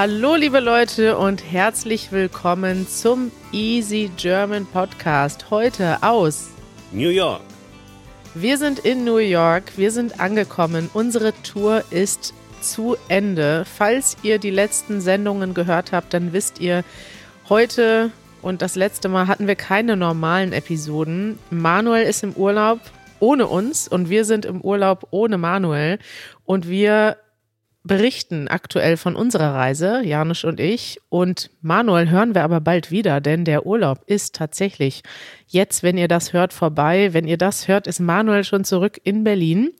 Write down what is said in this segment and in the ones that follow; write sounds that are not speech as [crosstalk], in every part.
Hallo liebe Leute und herzlich willkommen zum Easy German Podcast. Heute aus New York. Wir sind in New York, wir sind angekommen. Unsere Tour ist zu Ende. Falls ihr die letzten Sendungen gehört habt, dann wisst ihr, heute und das letzte Mal hatten wir keine normalen Episoden. Manuel ist im Urlaub ohne uns und wir sind im Urlaub ohne Manuel und wir berichten aktuell von unserer Reise, Janusz und ich. Und Manuel hören wir aber bald wieder, denn der Urlaub ist tatsächlich jetzt, wenn ihr das hört, vorbei. Wenn ihr das hört, ist Manuel schon zurück in Berlin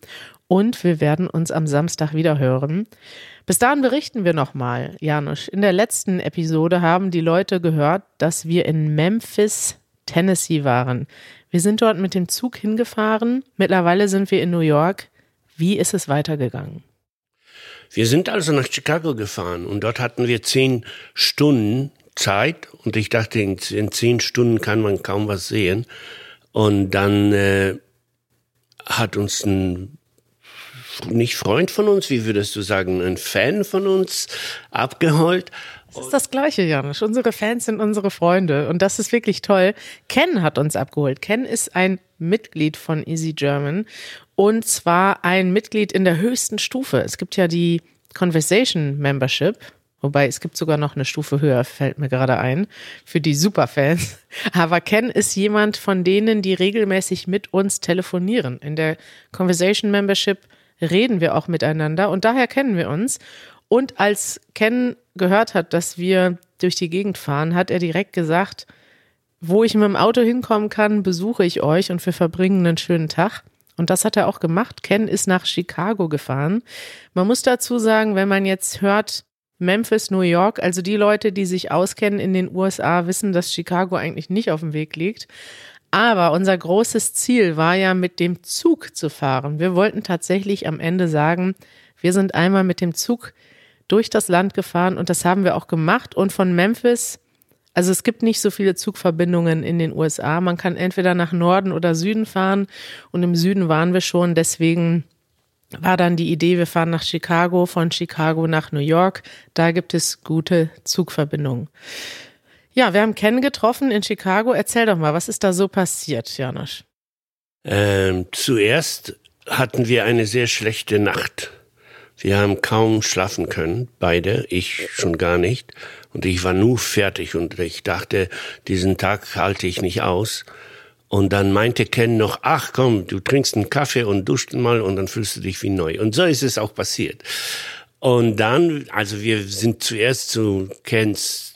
und wir werden uns am Samstag wieder hören. Bis dahin berichten wir nochmal, Janusz. In der letzten Episode haben die Leute gehört, dass wir in Memphis, Tennessee waren. Wir sind dort mit dem Zug hingefahren. Mittlerweile sind wir in New York. Wie ist es weitergegangen? Wir sind also nach Chicago gefahren und dort hatten wir zehn Stunden Zeit und ich dachte, in zehn Stunden kann man kaum was sehen. Und dann äh, hat uns ein nicht Freund von uns, wie würdest du sagen, ein Fan von uns abgeholt. Das ist das Gleiche, Janusz. Unsere Fans sind unsere Freunde und das ist wirklich toll. Ken hat uns abgeholt. Ken ist ein Mitglied von Easy German und zwar ein Mitglied in der höchsten Stufe. Es gibt ja die Conversation Membership. Wobei es gibt sogar noch eine Stufe höher, fällt mir gerade ein, für die Superfans. [laughs] Aber Ken ist jemand von denen, die regelmäßig mit uns telefonieren. In der Conversation Membership reden wir auch miteinander und daher kennen wir uns. Und als Ken gehört hat, dass wir durch die Gegend fahren, hat er direkt gesagt, wo ich mit dem Auto hinkommen kann, besuche ich euch und wir verbringen einen schönen Tag. Und das hat er auch gemacht. Ken ist nach Chicago gefahren. Man muss dazu sagen, wenn man jetzt hört, Memphis, New York, also die Leute, die sich auskennen in den USA, wissen, dass Chicago eigentlich nicht auf dem Weg liegt. Aber unser großes Ziel war ja, mit dem Zug zu fahren. Wir wollten tatsächlich am Ende sagen, wir sind einmal mit dem Zug durch das Land gefahren und das haben wir auch gemacht. Und von Memphis, also es gibt nicht so viele Zugverbindungen in den USA. Man kann entweder nach Norden oder Süden fahren und im Süden waren wir schon. Deswegen war dann die Idee, wir fahren nach Chicago, von Chicago nach New York. Da gibt es gute Zugverbindungen. Ja, wir haben Ken getroffen in Chicago. Erzähl doch mal, was ist da so passiert, Janusz? Ähm, zuerst hatten wir eine sehr schlechte Nacht. Wir haben kaum schlafen können, beide, ich schon gar nicht. Und ich war nur fertig und ich dachte, diesen Tag halte ich nicht aus. Und dann meinte Ken noch, ach komm, du trinkst einen Kaffee und duscht mal und dann fühlst du dich wie neu. Und so ist es auch passiert. Und dann, also wir sind zuerst zu Kens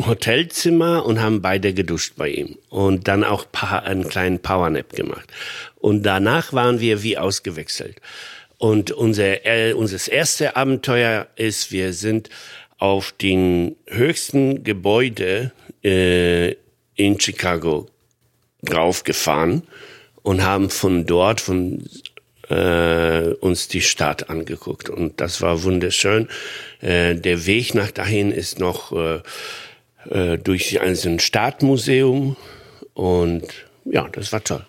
Hotelzimmer und haben beide geduscht bei ihm und dann auch einen kleinen Powernap gemacht. Und danach waren wir wie ausgewechselt. Und unser, äh, unser erste Abenteuer ist, wir sind auf den höchsten Gebäude äh, in Chicago draufgefahren und haben von dort von äh, uns die Stadt angeguckt und das war wunderschön. Äh, der Weg nach dahin ist noch äh, äh, durch ein Stadtmuseum und ja, das war toll.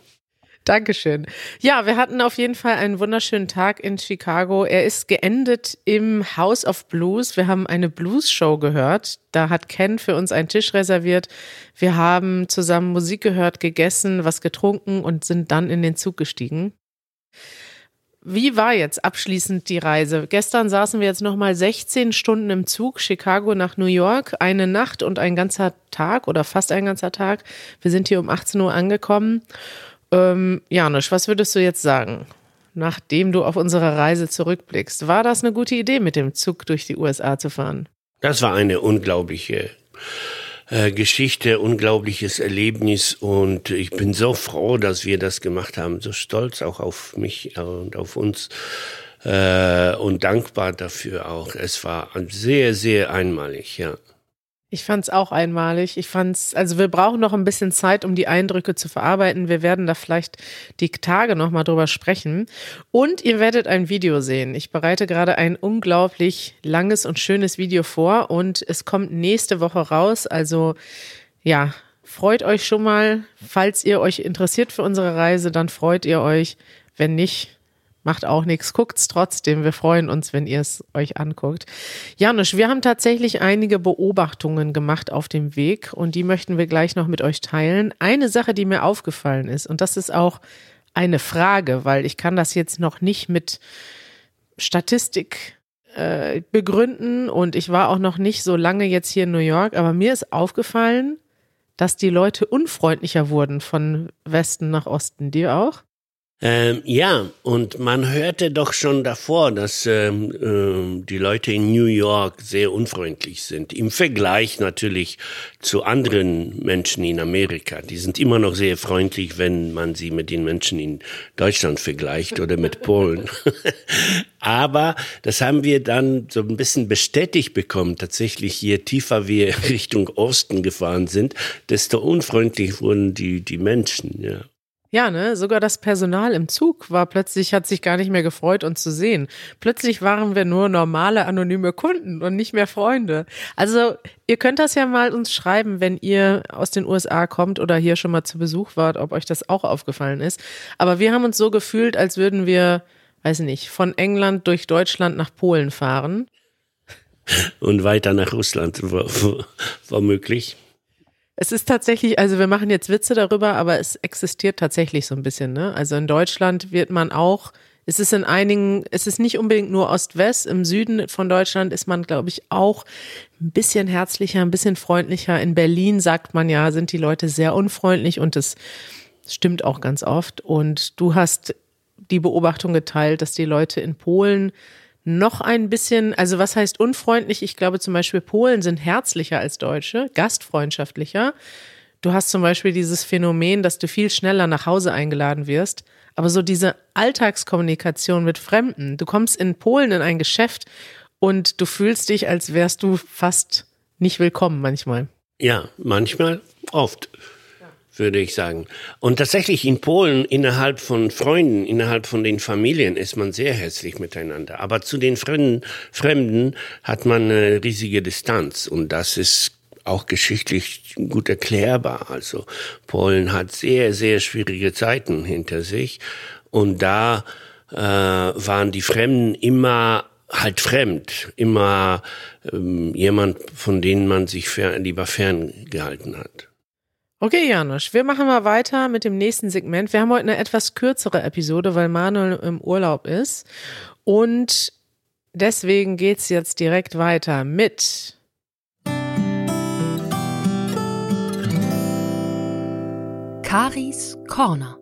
Dankeschön. Ja, wir hatten auf jeden Fall einen wunderschönen Tag in Chicago. Er ist geendet im House of Blues. Wir haben eine Blues-Show gehört. Da hat Ken für uns einen Tisch reserviert. Wir haben zusammen Musik gehört, gegessen, was getrunken und sind dann in den Zug gestiegen. Wie war jetzt abschließend die Reise? Gestern saßen wir jetzt nochmal 16 Stunden im Zug, Chicago nach New York, eine Nacht und ein ganzer Tag oder fast ein ganzer Tag. Wir sind hier um 18 Uhr angekommen. Ähm, Janusz, was würdest du jetzt sagen, nachdem du auf unsere Reise zurückblickst? War das eine gute Idee, mit dem Zug durch die USA zu fahren? Das war eine unglaubliche äh, Geschichte, unglaubliches Erlebnis und ich bin so froh, dass wir das gemacht haben, so stolz auch auf mich und auf uns äh, und dankbar dafür auch. Es war sehr, sehr einmalig, ja. Ich fand es auch einmalig. Ich fand's, also wir brauchen noch ein bisschen Zeit, um die Eindrücke zu verarbeiten. Wir werden da vielleicht die Tage nochmal drüber sprechen. Und ihr werdet ein Video sehen. Ich bereite gerade ein unglaublich langes und schönes Video vor und es kommt nächste Woche raus. Also ja, freut euch schon mal. Falls ihr euch interessiert für unsere Reise, dann freut ihr euch. Wenn nicht, Macht auch nichts, guckt's trotzdem. Wir freuen uns, wenn ihr es euch anguckt. Janusz, wir haben tatsächlich einige Beobachtungen gemacht auf dem Weg und die möchten wir gleich noch mit euch teilen. Eine Sache, die mir aufgefallen ist, und das ist auch eine Frage, weil ich kann das jetzt noch nicht mit Statistik äh, begründen und ich war auch noch nicht so lange jetzt hier in New York, aber mir ist aufgefallen, dass die Leute unfreundlicher wurden von Westen nach Osten. Dir auch? Ähm, ja, und man hörte doch schon davor, dass ähm, ähm, die Leute in New York sehr unfreundlich sind. Im Vergleich natürlich zu anderen Menschen in Amerika. Die sind immer noch sehr freundlich, wenn man sie mit den Menschen in Deutschland vergleicht oder mit [laughs] Polen. [laughs] Aber das haben wir dann so ein bisschen bestätigt bekommen. Tatsächlich, je tiefer wir [laughs] Richtung Osten gefahren sind, desto unfreundlich wurden die, die Menschen, ja. Ja, ne, sogar das Personal im Zug war plötzlich, hat sich gar nicht mehr gefreut, uns zu sehen. Plötzlich waren wir nur normale, anonyme Kunden und nicht mehr Freunde. Also, ihr könnt das ja mal uns schreiben, wenn ihr aus den USA kommt oder hier schon mal zu Besuch wart, ob euch das auch aufgefallen ist. Aber wir haben uns so gefühlt, als würden wir, weiß nicht, von England durch Deutschland nach Polen fahren. Und weiter nach Russland, womöglich. Es ist tatsächlich, also wir machen jetzt Witze darüber, aber es existiert tatsächlich so ein bisschen. Ne? Also in Deutschland wird man auch, es ist in einigen, es ist nicht unbedingt nur Ost-West, im Süden von Deutschland ist man, glaube ich, auch ein bisschen herzlicher, ein bisschen freundlicher. In Berlin sagt man ja, sind die Leute sehr unfreundlich und das stimmt auch ganz oft. Und du hast die Beobachtung geteilt, dass die Leute in Polen noch ein bisschen, also was heißt unfreundlich? Ich glaube zum Beispiel Polen sind herzlicher als Deutsche, gastfreundschaftlicher. Du hast zum Beispiel dieses Phänomen, dass du viel schneller nach Hause eingeladen wirst. Aber so diese Alltagskommunikation mit Fremden. Du kommst in Polen in ein Geschäft und du fühlst dich, als wärst du fast nicht willkommen manchmal. Ja, manchmal, oft würde ich sagen. Und tatsächlich in Polen, innerhalb von Freunden, innerhalb von den Familien ist man sehr herzlich miteinander. Aber zu den Fremden, Fremden hat man eine riesige Distanz. Und das ist auch geschichtlich gut erklärbar. Also Polen hat sehr, sehr schwierige Zeiten hinter sich. Und da äh, waren die Fremden immer halt fremd, immer ähm, jemand, von denen man sich fern, lieber ferngehalten hat. Okay, Janusz, wir machen mal weiter mit dem nächsten Segment. Wir haben heute eine etwas kürzere Episode, weil Manuel im Urlaub ist. Und deswegen geht's jetzt direkt weiter mit Karis Corner.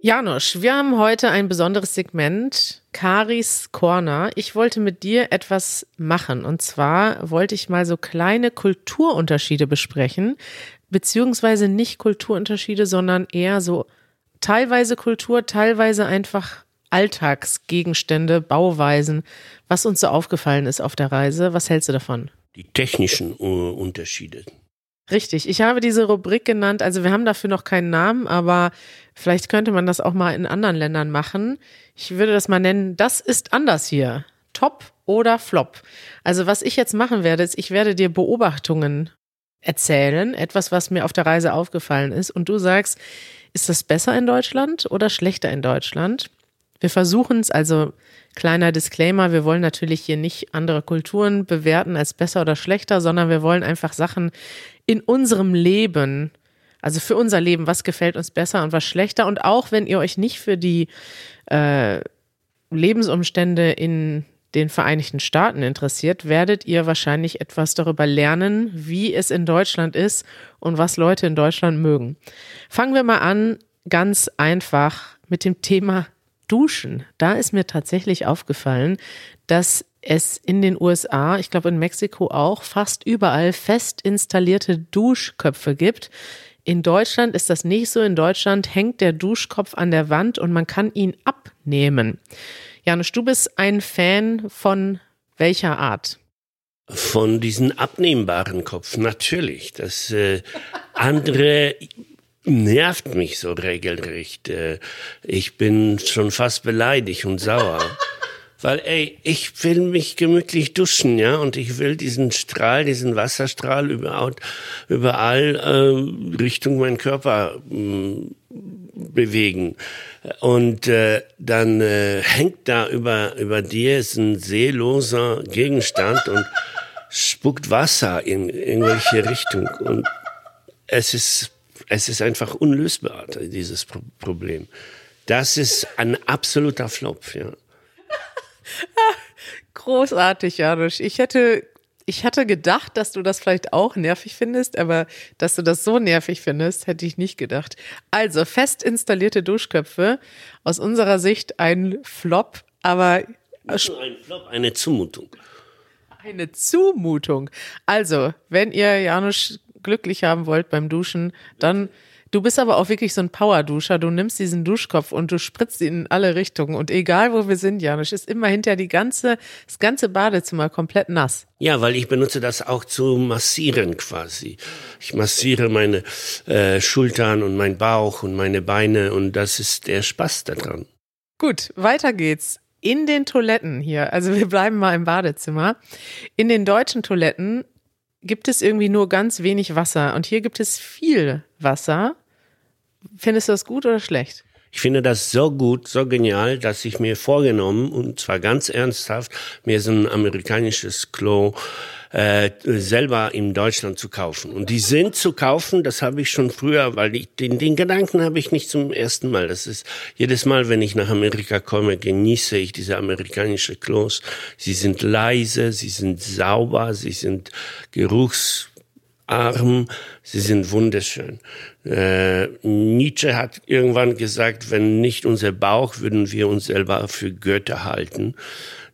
Janusz, wir haben heute ein besonderes Segment, Karis Corner. Ich wollte mit dir etwas machen. Und zwar wollte ich mal so kleine Kulturunterschiede besprechen, beziehungsweise nicht Kulturunterschiede, sondern eher so teilweise Kultur, teilweise einfach Alltagsgegenstände, Bauweisen, was uns so aufgefallen ist auf der Reise. Was hältst du davon? Die technischen uh, Unterschiede. Richtig. Ich habe diese Rubrik genannt. Also wir haben dafür noch keinen Namen, aber vielleicht könnte man das auch mal in anderen Ländern machen. Ich würde das mal nennen, das ist anders hier. Top oder Flop. Also was ich jetzt machen werde, ist, ich werde dir Beobachtungen erzählen, etwas, was mir auf der Reise aufgefallen ist, und du sagst, ist das besser in Deutschland oder schlechter in Deutschland? Wir versuchen es, also kleiner Disclaimer, wir wollen natürlich hier nicht andere Kulturen bewerten als besser oder schlechter, sondern wir wollen einfach Sachen in unserem Leben, also für unser Leben, was gefällt uns besser und was schlechter. Und auch wenn ihr euch nicht für die äh, Lebensumstände in den Vereinigten Staaten interessiert, werdet ihr wahrscheinlich etwas darüber lernen, wie es in Deutschland ist und was Leute in Deutschland mögen. Fangen wir mal an, ganz einfach mit dem Thema Duschen. Da ist mir tatsächlich aufgefallen, dass es in den USA, ich glaube in Mexiko auch, fast überall fest installierte Duschköpfe gibt. In Deutschland ist das nicht so. In Deutschland hängt der Duschkopf an der Wand und man kann ihn abnehmen. Janusz, du bist ein Fan von welcher Art? Von diesen abnehmbaren Kopf, natürlich. Das äh, andere nervt mich so regelrecht. Äh, ich bin schon fast beleidigt und sauer. Weil, ey, ich will mich gemütlich duschen, ja, und ich will diesen Strahl, diesen Wasserstrahl überall, überall äh, Richtung meinen Körper äh, bewegen. Und äh, dann äh, hängt da über, über dir ist ein seeloser Gegenstand und spuckt Wasser in irgendwelche Richtung. Und es ist, es ist einfach unlösbar, dieses Pro Problem. Das ist ein absoluter Flop, ja. [laughs] Großartig, Janusz. Ich hätte ich hatte gedacht, dass du das vielleicht auch nervig findest, aber dass du das so nervig findest, hätte ich nicht gedacht. Also fest installierte Duschköpfe, aus unserer Sicht ein Flop, aber nicht nur ein Flop, eine Zumutung. Eine Zumutung. Also, wenn ihr Janusz glücklich haben wollt beim Duschen, dann Du bist aber auch wirklich so ein Powerduscher. Du nimmst diesen Duschkopf und du spritzt ihn in alle Richtungen. Und egal wo wir sind, Janusz, ist immer hinter die ganze, das ganze Badezimmer komplett nass. Ja, weil ich benutze das auch zu massieren quasi. Ich massiere meine äh, Schultern und mein Bauch und meine Beine und das ist der Spaß daran. Gut, weiter geht's. In den Toiletten hier, also wir bleiben mal im Badezimmer. In den deutschen Toiletten gibt es irgendwie nur ganz wenig Wasser und hier gibt es viel Wasser. Findest du das gut oder schlecht? Ich finde das so gut, so genial, dass ich mir vorgenommen, und zwar ganz ernsthaft, mir so ein amerikanisches Klo äh, selber in Deutschland zu kaufen. Und die sind zu kaufen, das habe ich schon früher, weil ich, den, den Gedanken habe ich nicht zum ersten Mal. Das ist jedes Mal, wenn ich nach Amerika komme, genieße ich diese amerikanische Klos. Sie sind leise, sie sind sauber, sie sind geruchs arm, sie sind wunderschön. Äh, Nietzsche hat irgendwann gesagt, wenn nicht unser Bauch, würden wir uns selber für Götter halten.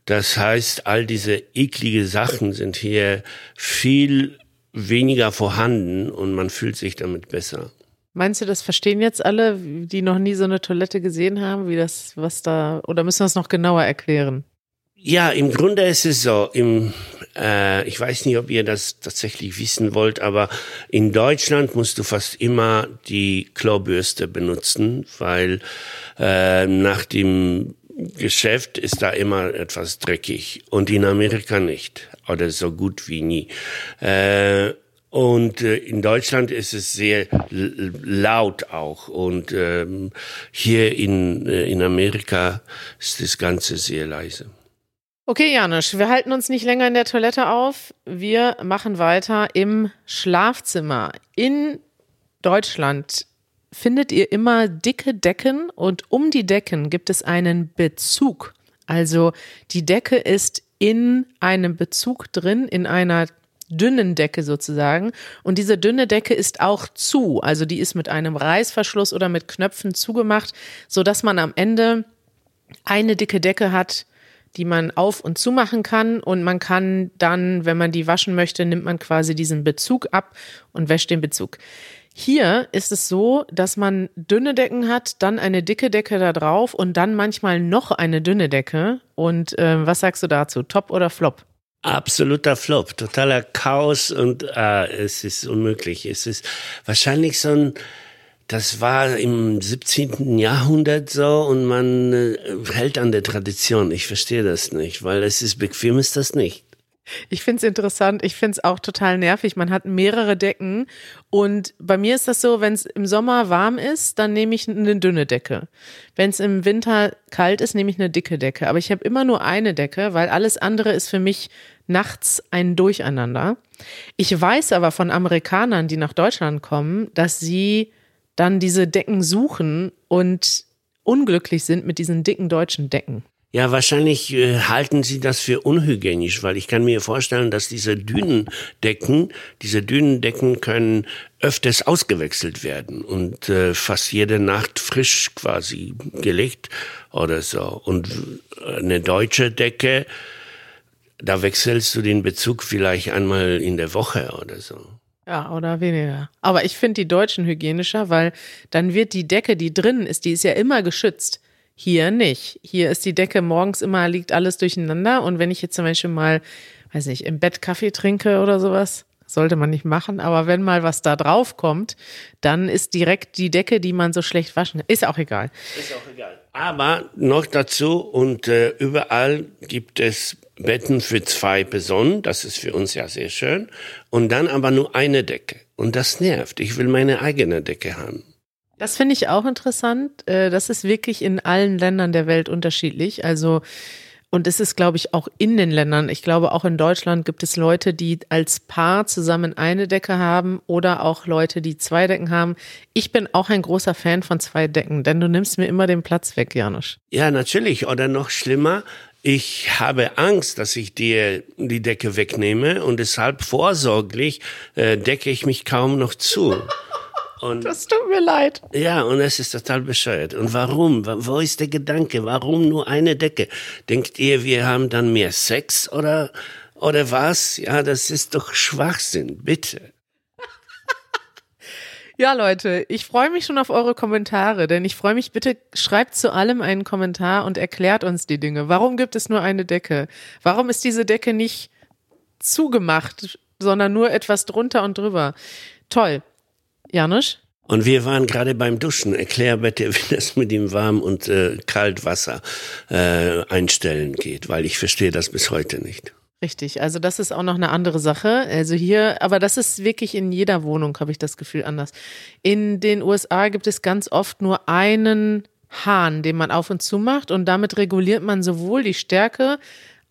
Das heißt, all diese eklige Sachen sind hier viel weniger vorhanden und man fühlt sich damit besser. Meinst du, das verstehen jetzt alle, die noch nie so eine Toilette gesehen haben, wie das, was da, oder müssen wir es noch genauer erklären? Ja, im Grunde ist es so. Im, äh, ich weiß nicht, ob ihr das tatsächlich wissen wollt, aber in Deutschland musst du fast immer die Klobürste benutzen, weil äh, nach dem Geschäft ist da immer etwas dreckig und in Amerika nicht oder so gut wie nie. Äh, und äh, in Deutschland ist es sehr laut auch und ähm, hier in, äh, in Amerika ist das Ganze sehr leise. Okay, Janusz, wir halten uns nicht länger in der Toilette auf. Wir machen weiter im Schlafzimmer. In Deutschland findet ihr immer dicke Decken und um die Decken gibt es einen Bezug. Also die Decke ist in einem Bezug drin, in einer dünnen Decke sozusagen. Und diese dünne Decke ist auch zu. Also die ist mit einem Reißverschluss oder mit Knöpfen zugemacht, so dass man am Ende eine dicke Decke hat, die man auf und zu machen kann. Und man kann dann, wenn man die waschen möchte, nimmt man quasi diesen Bezug ab und wäscht den Bezug. Hier ist es so, dass man dünne Decken hat, dann eine dicke Decke da drauf und dann manchmal noch eine dünne Decke. Und äh, was sagst du dazu? Top oder Flop? Absoluter Flop, totaler Chaos und äh, es ist unmöglich. Es ist wahrscheinlich so ein, das war im 17. Jahrhundert so und man äh, hält an der Tradition. Ich verstehe das nicht, weil es ist bequem ist das nicht. Ich finde es interessant. Ich finde es auch total nervig. Man hat mehrere Decken. Und bei mir ist das so, wenn es im Sommer warm ist, dann nehme ich eine dünne Decke. Wenn es im Winter kalt ist, nehme ich eine dicke Decke. Aber ich habe immer nur eine Decke, weil alles andere ist für mich nachts ein Durcheinander. Ich weiß aber von Amerikanern, die nach Deutschland kommen, dass sie dann diese Decken suchen und unglücklich sind mit diesen dicken deutschen Decken. Ja, wahrscheinlich äh, halten sie das für unhygienisch, weil ich kann mir vorstellen, dass diese Dünendecken, diese Dünendecken können öfters ausgewechselt werden und äh, fast jede Nacht frisch quasi gelegt oder so. Und eine deutsche Decke, da wechselst du den Bezug vielleicht einmal in der Woche oder so. Ja, oder weniger. Aber ich finde die Deutschen hygienischer, weil dann wird die Decke, die drinnen ist, die ist ja immer geschützt. Hier nicht. Hier ist die Decke morgens immer, liegt alles durcheinander. Und wenn ich jetzt zum Beispiel mal, weiß nicht, im Bett Kaffee trinke oder sowas, sollte man nicht machen, aber wenn mal was da drauf kommt, dann ist direkt die Decke, die man so schlecht waschen kann. Ist auch egal. Ist auch egal. Aber noch dazu und äh, überall gibt es Betten für zwei Personen, das ist für uns ja sehr schön, und dann aber nur eine Decke. Und das nervt. Ich will meine eigene Decke haben. Das finde ich auch interessant. Äh, Das ist wirklich in allen Ländern der Welt unterschiedlich. Also, und es ist, glaube ich, auch in den Ländern. Ich glaube, auch in Deutschland gibt es Leute, die als Paar zusammen eine Decke haben oder auch Leute, die zwei Decken haben. Ich bin auch ein großer Fan von zwei Decken, denn du nimmst mir immer den Platz weg, Janusz. Ja, natürlich. Oder noch schlimmer, ich habe Angst, dass ich dir die Decke wegnehme und deshalb vorsorglich äh, decke ich mich kaum noch zu. Und Das tut mir leid. ja, und es ist total bescheuert. Und warum? Wa- Wo ist der Gedanke? Warum nur eine Decke? Denkt ihr, wir haben dann mehr Sex oder oder was? Ja, das ist doch Schwachsinn, bitte. Ja, Leute, ich freue mich schon auf eure Kommentare, denn ich freue mich, bitte schreibt zu allem einen Kommentar und erklärt uns die Dinge. Warum gibt es nur eine Decke? Warum ist diese Decke nicht zugemacht, sondern nur etwas drunter und drüber? Toll. Janusz? Und wir waren gerade beim Duschen. Erklär bitte, [laughs] wie das mit dem Warm- und äh, Kaltwasser äh, einstellen geht, weil ich verstehe das bis heute nicht. Richtig, also das ist auch noch eine andere Sache. Also hier, aber das ist wirklich in jeder Wohnung, habe ich das Gefühl, anders. In den USA gibt es ganz oft nur einen Hahn, den man auf und zu macht und damit reguliert man sowohl die Stärke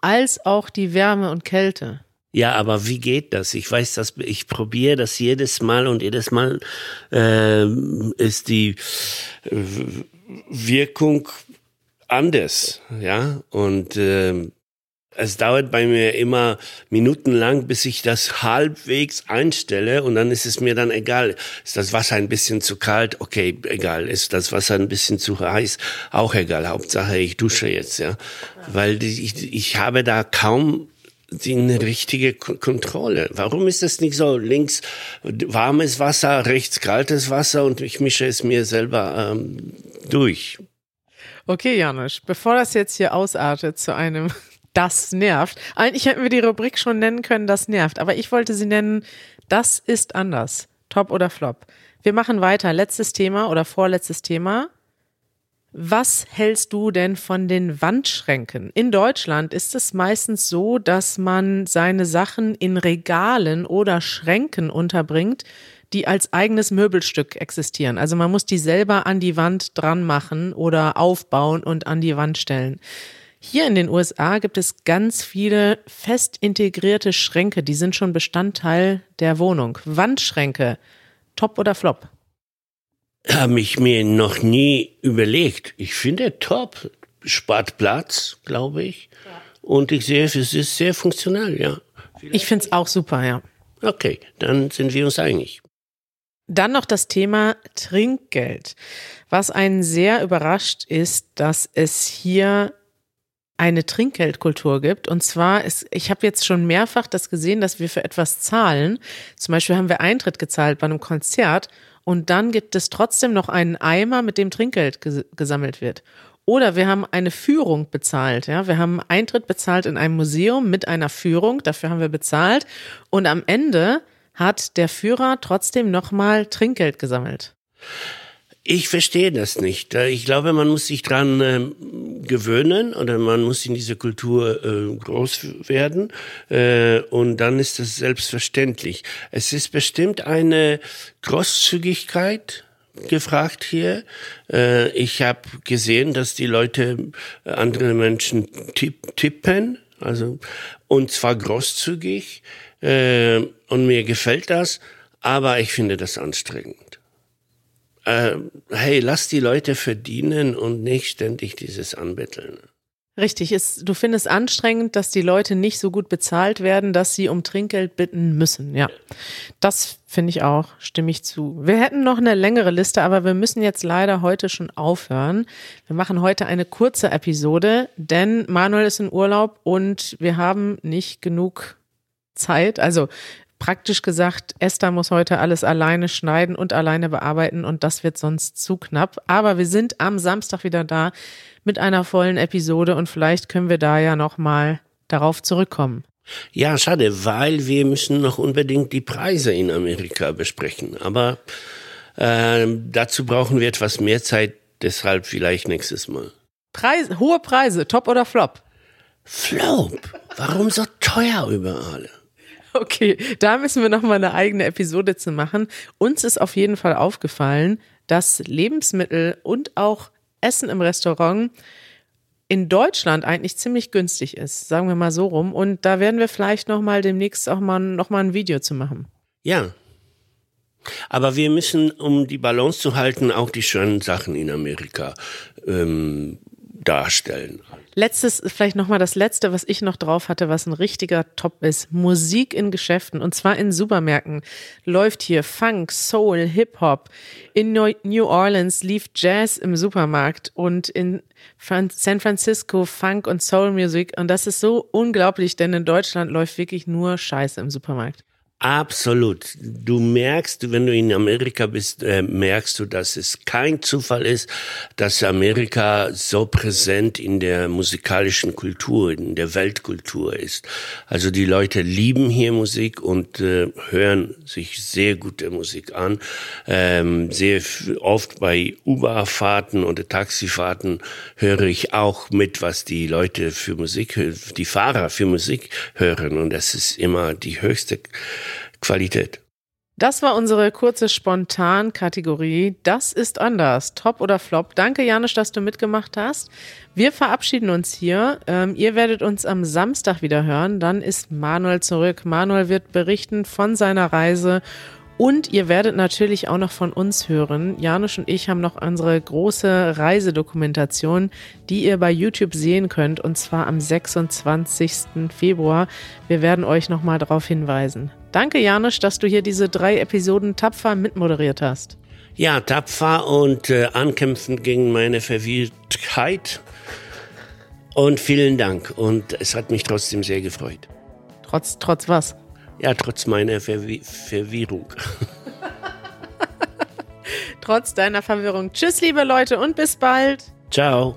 als auch die Wärme und Kälte. Ja, aber wie geht das? Ich weiß, dass ich probiere das jedes Mal und jedes Mal äh, ist die äh, Wirkung anders, ja. Und äh, es dauert bei mir immer minutenlang, bis ich das halbwegs einstelle und dann ist es mir dann egal. Ist das Wasser ein bisschen zu kalt? Okay, egal. Ist das Wasser ein bisschen zu heiß? Auch egal. Hauptsache, ich dusche jetzt, ja. Weil ich, ich habe da kaum die eine richtige K Kontrolle. Warum ist das nicht so? Links warmes Wasser, rechts kaltes Wasser und ich mische es mir selber ähm, durch. Okay, Janusz, bevor das jetzt hier ausartet zu einem Das nervt. Eigentlich hätten wir die Rubrik schon nennen können, das nervt. Aber ich wollte sie nennen, das ist anders. Top oder Flop. Wir machen weiter. Letztes Thema oder vorletztes Thema. Was hältst du denn von den Wandschränken? In Deutschland ist es meistens so, dass man seine Sachen in Regalen oder Schränken unterbringt, die als eigenes Möbelstück existieren. Also man muss die selber an die Wand dran machen oder aufbauen und an die Wand stellen. Hier in den USA gibt es ganz viele fest integrierte Schränke, die sind schon Bestandteil der Wohnung. Wandschränke, top oder flop? Habe ich mir noch nie überlegt. Ich finde top. Spart Platz, glaube ich. Und ich sehe, es ist sehr funktional, ja. Ich find's auch super, ja. Okay, dann sind wir uns einig. Dann noch das Thema Trinkgeld. Was einen sehr überrascht ist, dass es hier eine Trinkgeldkultur gibt. Und zwar ist, ich habe jetzt schon mehrfach das gesehen, dass wir für etwas zahlen. Zum Beispiel haben wir Eintritt gezahlt bei einem Konzert und dann gibt es trotzdem noch einen Eimer, mit dem Trinkgeld ges gesammelt wird. Oder wir haben eine Führung bezahlt. Ja, wir haben Eintritt bezahlt in einem Museum mit einer Führung. Dafür haben wir bezahlt. Und am Ende hat der Führer trotzdem nochmal Trinkgeld gesammelt. Ich verstehe das nicht. Äh, Ich glaube, man muss sich dran ähm, gewöhnen oder man muss in dieser Kultur äh, groß werden äh, und dann ist das selbstverständlich. Es ist bestimmt eine Großzügigkeit gefragt hier. Äh, ich habe gesehen, dass die Leute äh, andere Menschen tipp, tippen, also und zwar großzügig äh, und mir gefällt das, aber ich finde das anstrengend äh, hey, lass die Leute verdienen und nicht ständig dieses Anbetteln. Richtig, ist, du findest anstrengend, dass die Leute nicht so gut bezahlt werden, dass sie um Trinkgeld bitten müssen. Ja, das finde ich auch, stimme ich zu. Wir hätten noch eine längere Liste, aber wir müssen jetzt leider heute schon aufhören. Wir machen heute eine kurze Episode, denn Manuel ist in Urlaub und wir haben nicht genug Zeit. Also praktisch gesagt, Esther muss heute alles alleine schneiden und alleine bearbeiten und das wird sonst zu knapp. Aber wir sind am Samstag wieder da mit einer vollen Episode und vielleicht können wir da ja noch mal darauf zurückkommen. Ja, schade, weil wir müssen noch unbedingt die Preise in Amerika besprechen. Aber äh, dazu brauchen wir etwas mehr Zeit, deshalb vielleicht nächstes Mal. Preise, hohe Preise, top oder flop? Flop, warum so teuer überall? Okay, da müssen wir noch mal eine eigene Episode zu machen. Uns ist auf jeden Fall aufgefallen, dass Lebensmittel und auch Essen im Restaurant in Deutschland eigentlich ziemlich günstig ist, sagen wir mal so rum. Und da werden wir vielleicht noch mal demnächst auch mal noch mal ein Video zu machen. Ja. Aber wir müssen, um die Balance zu halten, auch die schönen Sachen in Amerika ähm, darstellen. Letztes, vielleicht nochmal das letzte, was ich noch drauf hatte, was ein richtiger Top ist. Musik in Geschäften und zwar in Supermärkten. Läuft hier Funk, Soul, Hip-Hop. In New Orleans lief Jazz im Supermarkt und in San Francisco Funk und Soul Music. Und das ist so unglaublich, denn in Deutschland läuft wirklich nur Scheiße im Supermarkt. Absolut. Du merkst, wenn du in Amerika bist, äh, merkst du, dass es kein Zufall ist, dass Amerika so präsent in der musikalischen Kultur, in der Weltkultur ist. Also die Leute lieben hier Musik und äh, hören sich sehr gute Musik an. Ähm, sehr oft bei Uber-Fahrten oder Taxifahrten höre ich auch mit, was die Leute für Musik, die Fahrer für Musik hören. Und das ist immer die höchste Qualität. Das war unsere kurze Spontan-Kategorie. Das ist anders. Top oder Flop. Danke, Janusz, dass du mitgemacht hast. Wir verabschieden uns hier. Ähm, ihr werdet uns am Samstag wieder hören. Dann ist Manuel zurück. Manuel wird berichten von seiner Reise und ihr werdet natürlich auch noch von uns hören. Janusz und ich haben noch unsere große Reisedokumentation, die ihr bei YouTube sehen könnt, und zwar am 26. Februar. Wir werden euch nochmal darauf hinweisen. Danke, Janusz, dass du hier diese drei Episoden tapfer mitmoderiert hast. Ja, tapfer und äh, ankämpfend gegen meine Verwirrtheit. Und vielen Dank. Und es hat mich trotzdem sehr gefreut. Trotz, trotz was? Ja, trotz meiner Verwi Verwirrung. [laughs] trotz deiner Verwirrung. Tschüss, liebe Leute, und bis bald. Ciao.